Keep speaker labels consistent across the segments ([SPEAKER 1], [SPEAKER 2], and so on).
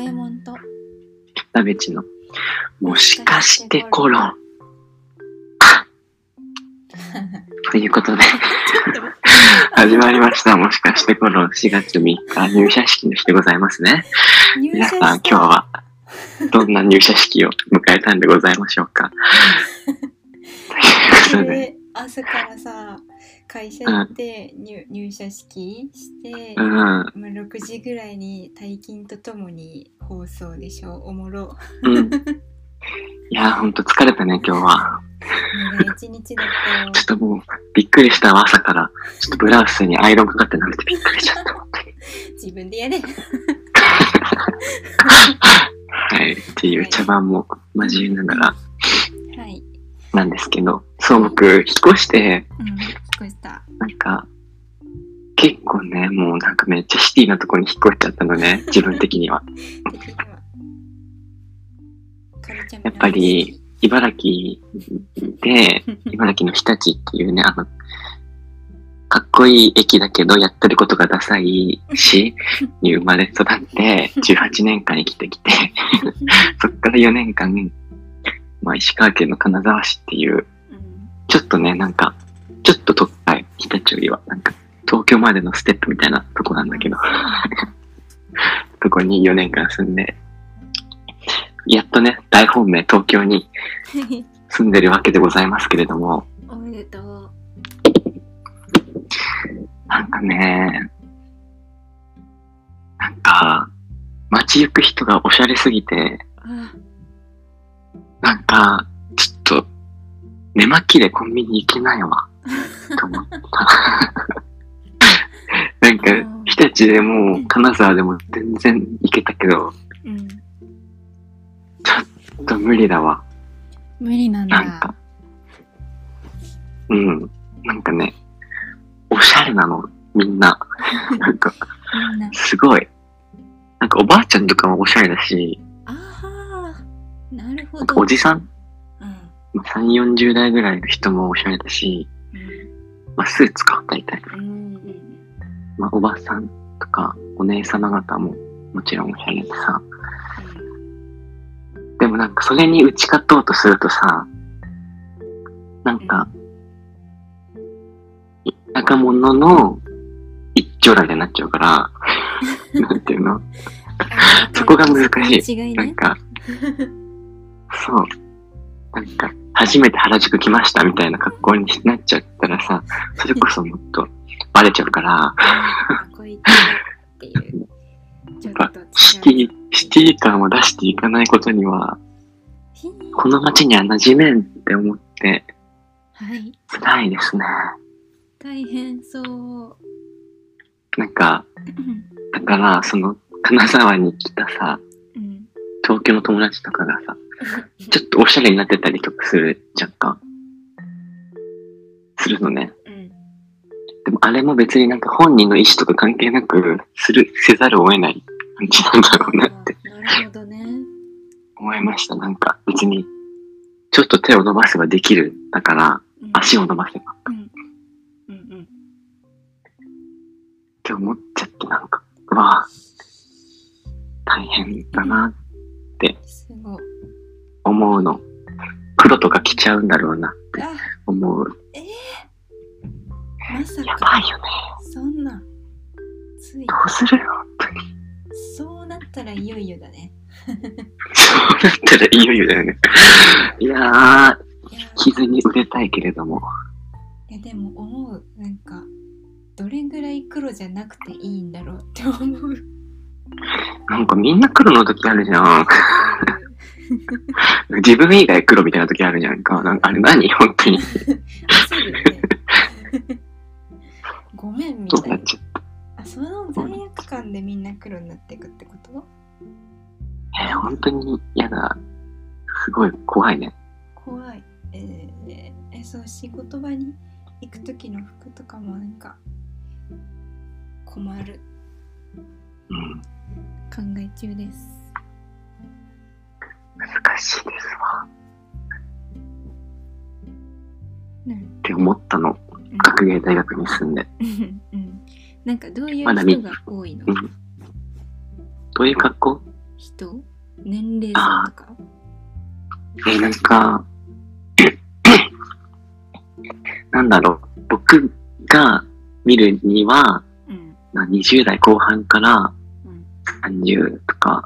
[SPEAKER 1] 五右衛門と
[SPEAKER 2] の、もしかしてコロン。ということで、始まりました。もしかしてコロン4月3日入社式の日でございますね。
[SPEAKER 1] 入
[SPEAKER 2] 皆さん今日はどんな入社式を迎えたんでございましょうか。ということで、
[SPEAKER 1] で朝からさ会社行って入入社式して、
[SPEAKER 2] うん、
[SPEAKER 1] まあ、6時ぐらいに退勤とともに放送でしょおもろ
[SPEAKER 2] うん。いやー、ほんと疲れたね、今日は。
[SPEAKER 1] 一日だったよ
[SPEAKER 2] ちょっともう、びっくりしたわ、朝から。ちょっとブラウスにアイロンかかってなくてびっくりしちゃった。
[SPEAKER 1] 自分でやれ
[SPEAKER 2] はい。っていう茶番も交えながら
[SPEAKER 1] はい
[SPEAKER 2] なんですけど、そう、僕、引っ越して、
[SPEAKER 1] うん聞こえた。
[SPEAKER 2] なんか、結構ね、もうなんかめっちゃシティなとこに引っ越しちゃったのね、自分的には。やっぱり、茨城で、茨城の日立っていうね、あの、かっこいい駅だけど、やってることがダサい市 に生まれ育って、18年間生きてきて、そっから4年間、まあ、石川県の金沢市っていう、
[SPEAKER 1] うん
[SPEAKER 2] ちょっとね、なんか、ちょっと都会、日立よりは、なんか、東京までのステップみたいなとこなんだけど、そこに4年間住んで、やっとね、大本命東京に住んでるわけでございますけれども、
[SPEAKER 1] おめでとう。
[SPEAKER 2] なんかね、なんか、街行く人がおしゃれすぎて、
[SPEAKER 1] あ。
[SPEAKER 2] なんか、寝巻きでコンビニ行けないわ、と思った。なんか、日立でも、金沢でも全然行けたけど、
[SPEAKER 1] うん
[SPEAKER 2] ちょっと無理だわ。
[SPEAKER 1] 無理なんだ
[SPEAKER 2] なんか、うん、なんかね、おしゃれなの、みんな。なんか、すごい。なんかおばあちゃんとかもおしゃれだし、
[SPEAKER 1] ああなるほど
[SPEAKER 2] おじさん、3、40代ぐらいの人もおしゃれだし、まあ、スーツか、大体。
[SPEAKER 1] うん。うん。
[SPEAKER 2] まあ、おばさんとか、お姉様方ももちろんおしゃれでさ。でもなんかそれに打ち勝とうとするとさ、なんか、若者の一丁羅になっちゃうから、なんていうの？そこが難し
[SPEAKER 1] い。違いね
[SPEAKER 2] なんか、そう。なんか、初めて原宿来ましたみたいな格好になっちゃったらさ、それこそもっとバレちゃうから、
[SPEAKER 1] こいつってい
[SPEAKER 2] やっぱシティ、シティ感を出していかないことには、この街には馴染めんって思って、
[SPEAKER 1] はい。
[SPEAKER 2] 辛いですね。
[SPEAKER 1] 大変そう。
[SPEAKER 2] なんか、
[SPEAKER 1] うん。
[SPEAKER 2] だから、その、金沢に来たさ、
[SPEAKER 1] うん。
[SPEAKER 2] 東京の友達とかがさ、ちょっとおしゃれになってたりとかするじゃんか。するのね。
[SPEAKER 1] うん
[SPEAKER 2] でもあれも別になんか本人の意思とか関係なく、する、せざるを得ない感じなんだろうなって
[SPEAKER 1] なるほどね
[SPEAKER 2] 思いました。なんか別に、ちょっと手を伸ばせばできる。だから、
[SPEAKER 1] うん
[SPEAKER 2] 足を伸ばせば。
[SPEAKER 1] うんうんうん
[SPEAKER 2] って思っちゃってなんか、うわあ大変だな
[SPEAKER 1] すごい
[SPEAKER 2] 思うの。黒とか着ちゃうんだろうなって
[SPEAKER 1] あ
[SPEAKER 2] 思う。
[SPEAKER 1] えー、まさ
[SPEAKER 2] や
[SPEAKER 1] か
[SPEAKER 2] ばいよね。
[SPEAKER 1] そんなつい
[SPEAKER 2] どうするよ、本当に。
[SPEAKER 1] そうなったらいよいよだね
[SPEAKER 2] そうなったらいよいよだよね。いやー、
[SPEAKER 1] いや
[SPEAKER 2] 傷に売れたいけれども。
[SPEAKER 1] いやでも思うなんかどれぐらい黒じゃなくていいんだろうって思う
[SPEAKER 2] なんかみんな黒の時あるじゃん。自分以外黒みたいな時あるじゃんか。なんかあれ何？本当に。
[SPEAKER 1] ごめんみた
[SPEAKER 2] いっちゃっ
[SPEAKER 1] あその罪悪感でみんな黒になっていくってこと？
[SPEAKER 2] た。えー、本当に嫌だ。すごい怖いね。
[SPEAKER 1] 怖いえーえそう仕事場に行く時の服とかもなんか困る
[SPEAKER 2] うん。
[SPEAKER 1] 考え中です。
[SPEAKER 2] 難しいですわ。
[SPEAKER 1] うん
[SPEAKER 2] って思ったの。学芸大学に住んで。
[SPEAKER 1] うん。うんなんかどういう人が多いの、
[SPEAKER 2] うん。どういう格好？
[SPEAKER 1] 人？年齢層とか？
[SPEAKER 2] えーなんか、なんだろう、僕が見るには、
[SPEAKER 1] うん。
[SPEAKER 2] まあ、20代後半から
[SPEAKER 1] うん
[SPEAKER 2] 30とか、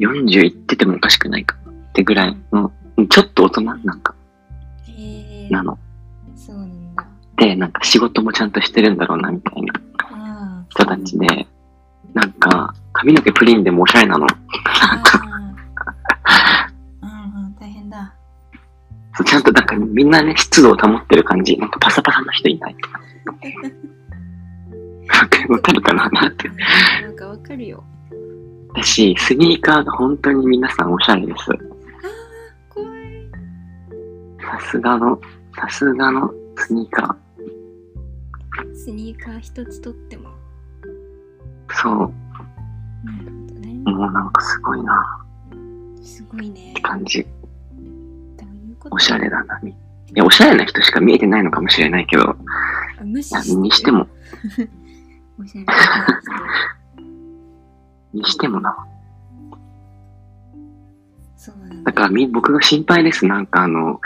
[SPEAKER 2] 40いっててもおかしくないかってぐらいの、ちょっと大人なんか、なの。
[SPEAKER 1] そうなんだ
[SPEAKER 2] で、なんか仕事もちゃんとしてるんだろうな、みたいな人たちで、なんか、髪の毛プリンでもおしゃれなの。
[SPEAKER 1] ああうんうん大変だ
[SPEAKER 2] ちゃんとなんかみんなね、湿度を保ってる感じ。なんかパサパサな人いない。わかるかななって。
[SPEAKER 1] なんかわかるよ。
[SPEAKER 2] だし、スニーカーが本当に皆さんおしゃれです。
[SPEAKER 1] ああ怖い。
[SPEAKER 2] さすがの、さすがのスニーカ
[SPEAKER 1] スニーカー一つとっても。
[SPEAKER 2] ー。そう、
[SPEAKER 1] なるほどね。
[SPEAKER 2] もうなんかすごいな。
[SPEAKER 1] すごいね。
[SPEAKER 2] って感じ。おしゃれだな。いや、おしゃれな人しか見えてないのかもしれないけど、
[SPEAKER 1] あ無視
[SPEAKER 2] いや
[SPEAKER 1] し
[SPEAKER 2] にしても、
[SPEAKER 1] おしゃれな人
[SPEAKER 2] にしてもな。
[SPEAKER 1] そうなんだ
[SPEAKER 2] だからみ、僕が心配です。なんかあの、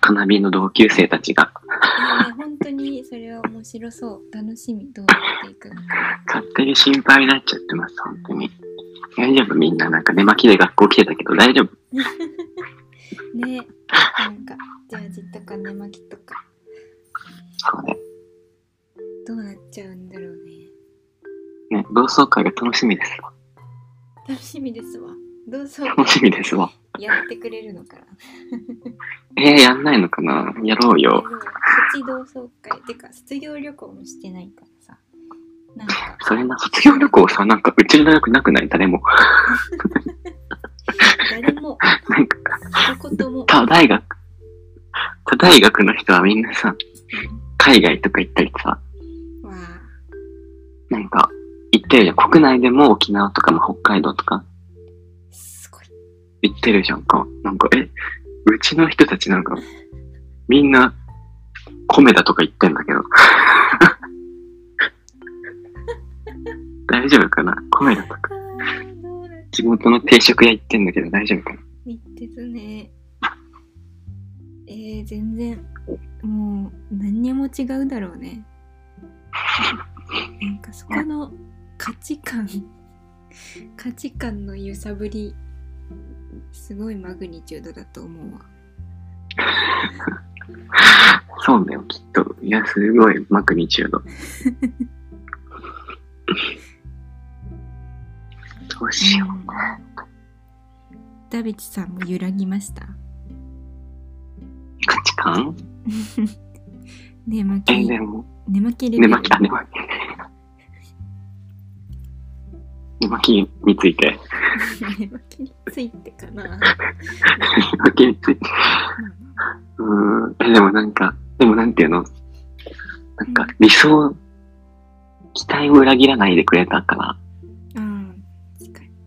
[SPEAKER 2] カナビの同級生たちが。
[SPEAKER 1] いやね本当にそれは面白そう楽しみどうなっていくのか
[SPEAKER 2] 勝手に心配になっちゃってます、本当に。大丈夫？みんななんか寝巻きで学校来てたけど大丈夫？
[SPEAKER 1] ねなんかジャージとか寝巻きとか
[SPEAKER 2] そうね。
[SPEAKER 1] どうなっちゃうんだろうね
[SPEAKER 2] ね、同窓会が楽しみですわ。
[SPEAKER 1] 楽しみですわ。どうぞ
[SPEAKER 2] 楽しみですわ。
[SPEAKER 1] やってくれるのかな。
[SPEAKER 2] えー、やんないのかな。やろうよ。
[SPEAKER 1] プチ同窓会。てか卒業旅行もしてないからさ。なんか。
[SPEAKER 2] それな、卒業旅行さ、なんかうちの大学なくない？誰も。
[SPEAKER 1] 誰も。
[SPEAKER 2] なんか、
[SPEAKER 1] 一言も。
[SPEAKER 2] 他大学、他大学の人はみんなさ、海外とか行ったりさ、なんか、行ってるじゃん。国内でも沖縄とかも北海道とか
[SPEAKER 1] すごい
[SPEAKER 2] 行ってるじゃんか。なんか、え、うちの人たちなんか、みんな、米だとか言ってんだけど。大丈夫かな？米だとか。地元の定食屋行ってんだけど大丈夫かな？
[SPEAKER 1] 言ってたねえー、全然もう何にも違うだろうね なんかそこの価値観価値観の揺さぶりすごいマグニチュードだと思うわ
[SPEAKER 2] そうだよ、きっと。いや、すごいマグニチュード。どうしよう。
[SPEAKER 1] ダビチさんも揺らぎました？
[SPEAKER 2] 価値観？
[SPEAKER 1] 寝巻
[SPEAKER 2] え、
[SPEAKER 1] き寝巻き
[SPEAKER 2] 寝巻き、あ、寝巻き。巻きについて。
[SPEAKER 1] 寝巻きについてかな
[SPEAKER 2] 寝巻きについて。うーん。え、でもなんか、でもなんていうの？なんか理想、期待を裏切らないでくれたから、
[SPEAKER 1] うん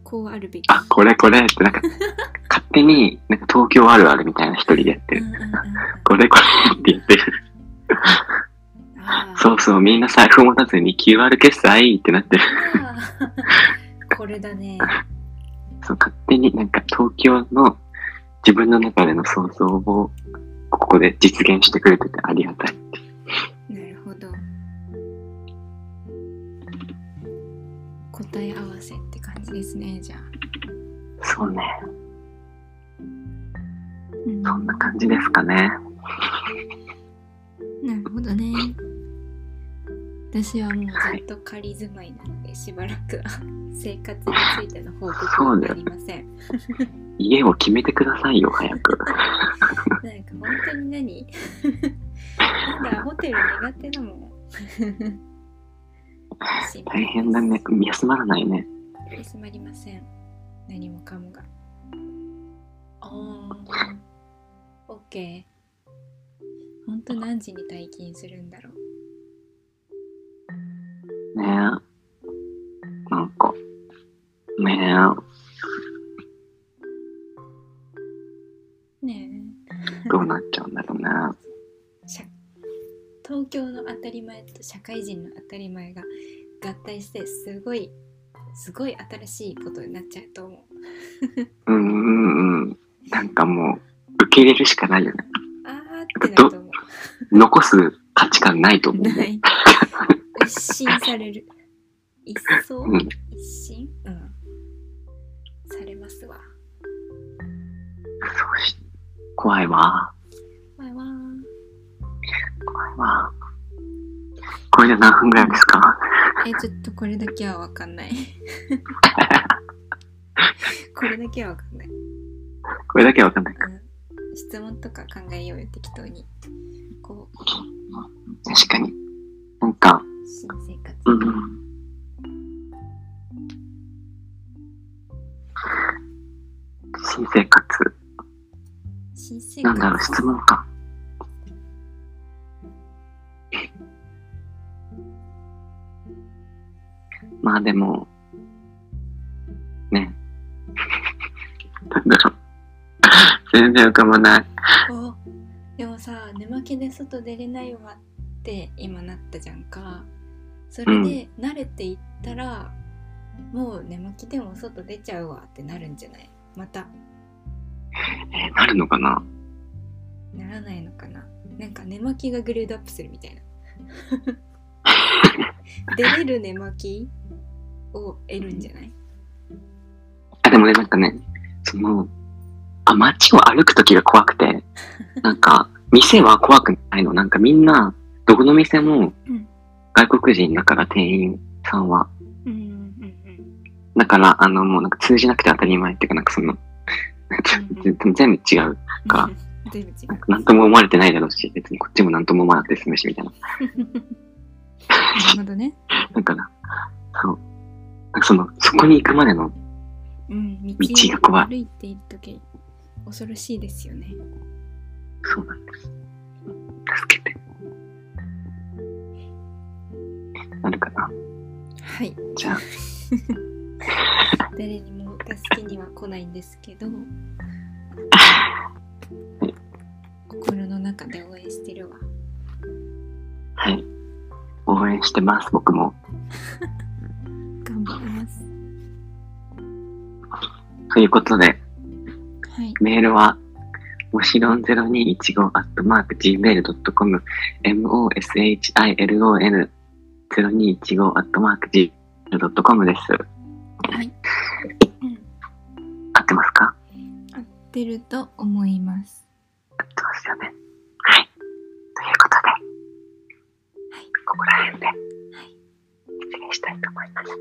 [SPEAKER 1] こうあるべき
[SPEAKER 2] あ、これこれってなんか、勝手に、なんか東京あるあるみたいな一人でやってる。
[SPEAKER 1] うんうんうんうん
[SPEAKER 2] これこれって言ってる。そうそう、みんな財布持たずに QR 決済ってなってる。
[SPEAKER 1] これだね
[SPEAKER 2] そう、勝手になんか東京の自分の中での想像をここで実現してくれててありがたい。
[SPEAKER 1] なるほど答え合わせって感じですねじゃあ、
[SPEAKER 2] そうね。
[SPEAKER 1] うん
[SPEAKER 2] そんな感じですかね。
[SPEAKER 1] なるほどね私はもうずっと仮住まいなのでしばらくは生活についての報告はありません。
[SPEAKER 2] 家を決めてくださいよ、早く。
[SPEAKER 1] なんか本当に何？なんだホテル苦手だもん。
[SPEAKER 2] 大変だね。休まらないね。
[SPEAKER 1] 休まりません。何もかもが。あー。OK 本当何時に退勤するんだろう
[SPEAKER 2] ねえ。なんか、ね
[SPEAKER 1] ね
[SPEAKER 2] え、どうなっちゃうんだろうね。
[SPEAKER 1] 東京の当たり前と社会人の当たり前が合体してすごいすごい新しいことになっちゃうと思う
[SPEAKER 2] うんうんうん。なんかもう、受け入れるしかないよね。
[SPEAKER 1] あーってなると思
[SPEAKER 2] 残す価値観ないと
[SPEAKER 1] う
[SPEAKER 2] 思う。
[SPEAKER 1] ない一新される。一層
[SPEAKER 2] うん。
[SPEAKER 1] 一新？うん。されますわ。
[SPEAKER 2] そうし、怖いわ。
[SPEAKER 1] わいわ。ー
[SPEAKER 2] 怖いわ。これで何分ぐらいですか？
[SPEAKER 1] えちょっとこれだけはわかんない。これだけはわかんない、
[SPEAKER 2] これだけはわかんない。
[SPEAKER 1] うん、質問とか考えようよ適当に。こう。
[SPEAKER 2] 確かに。
[SPEAKER 1] 新生活、
[SPEAKER 2] うん。新生活。
[SPEAKER 1] 新生
[SPEAKER 2] なんだろう、
[SPEAKER 1] 活
[SPEAKER 2] 質問か。まあでも、ね。なんだろう。全然浮かばない。
[SPEAKER 1] おでもさ寝巻きで外出れないわって今なったじゃんかそれで慣れていったら、もう寝巻きでも外出ちゃうわってなるんじゃない？また。
[SPEAKER 2] えーなるのかな？
[SPEAKER 1] ならないのかな？なんか寝巻きがグレードアップするみたいな。出れる寝巻きを得るんじゃない？
[SPEAKER 2] あ、でもね、なんかね、その、あ、街を歩くときが怖くて、なんか、店は怖くないの。なんかみんな、どこの店も
[SPEAKER 1] うん、
[SPEAKER 2] 外国人だから店員さんは。
[SPEAKER 1] うんうんうん
[SPEAKER 2] だから、あの、もうなんか通じなくて当たり前っていうか、なんかその、全部 全部違う。か
[SPEAKER 1] 全部違う
[SPEAKER 2] なんかなんとも思われてないだろうし、別にこっちもなんとも思わなくて済むし、みたいな。
[SPEAKER 1] なるほどね
[SPEAKER 2] だから、そう。なんかその、そこに行くまでの、
[SPEAKER 1] うん道
[SPEAKER 2] 道が怖い
[SPEAKER 1] を歩いている時恐ろしいですよね
[SPEAKER 2] そうなんです。助けて。なるかな。
[SPEAKER 1] はい。
[SPEAKER 2] じゃあ。
[SPEAKER 1] 誰にも助けには来ないんですけど。心の中で応援してるわ。
[SPEAKER 2] はい。応援してます僕も。
[SPEAKER 1] 頑張ります。
[SPEAKER 2] ということで、
[SPEAKER 1] はい、
[SPEAKER 2] メールはもしろん 0215-gmail.com moshilon 0215-gmail.com です。
[SPEAKER 1] はい。
[SPEAKER 2] 合ってますか？
[SPEAKER 1] 合ってると思います。
[SPEAKER 2] 合ってますよね。はい。ということで、はい、ここら辺で、はい、失礼したいと思います。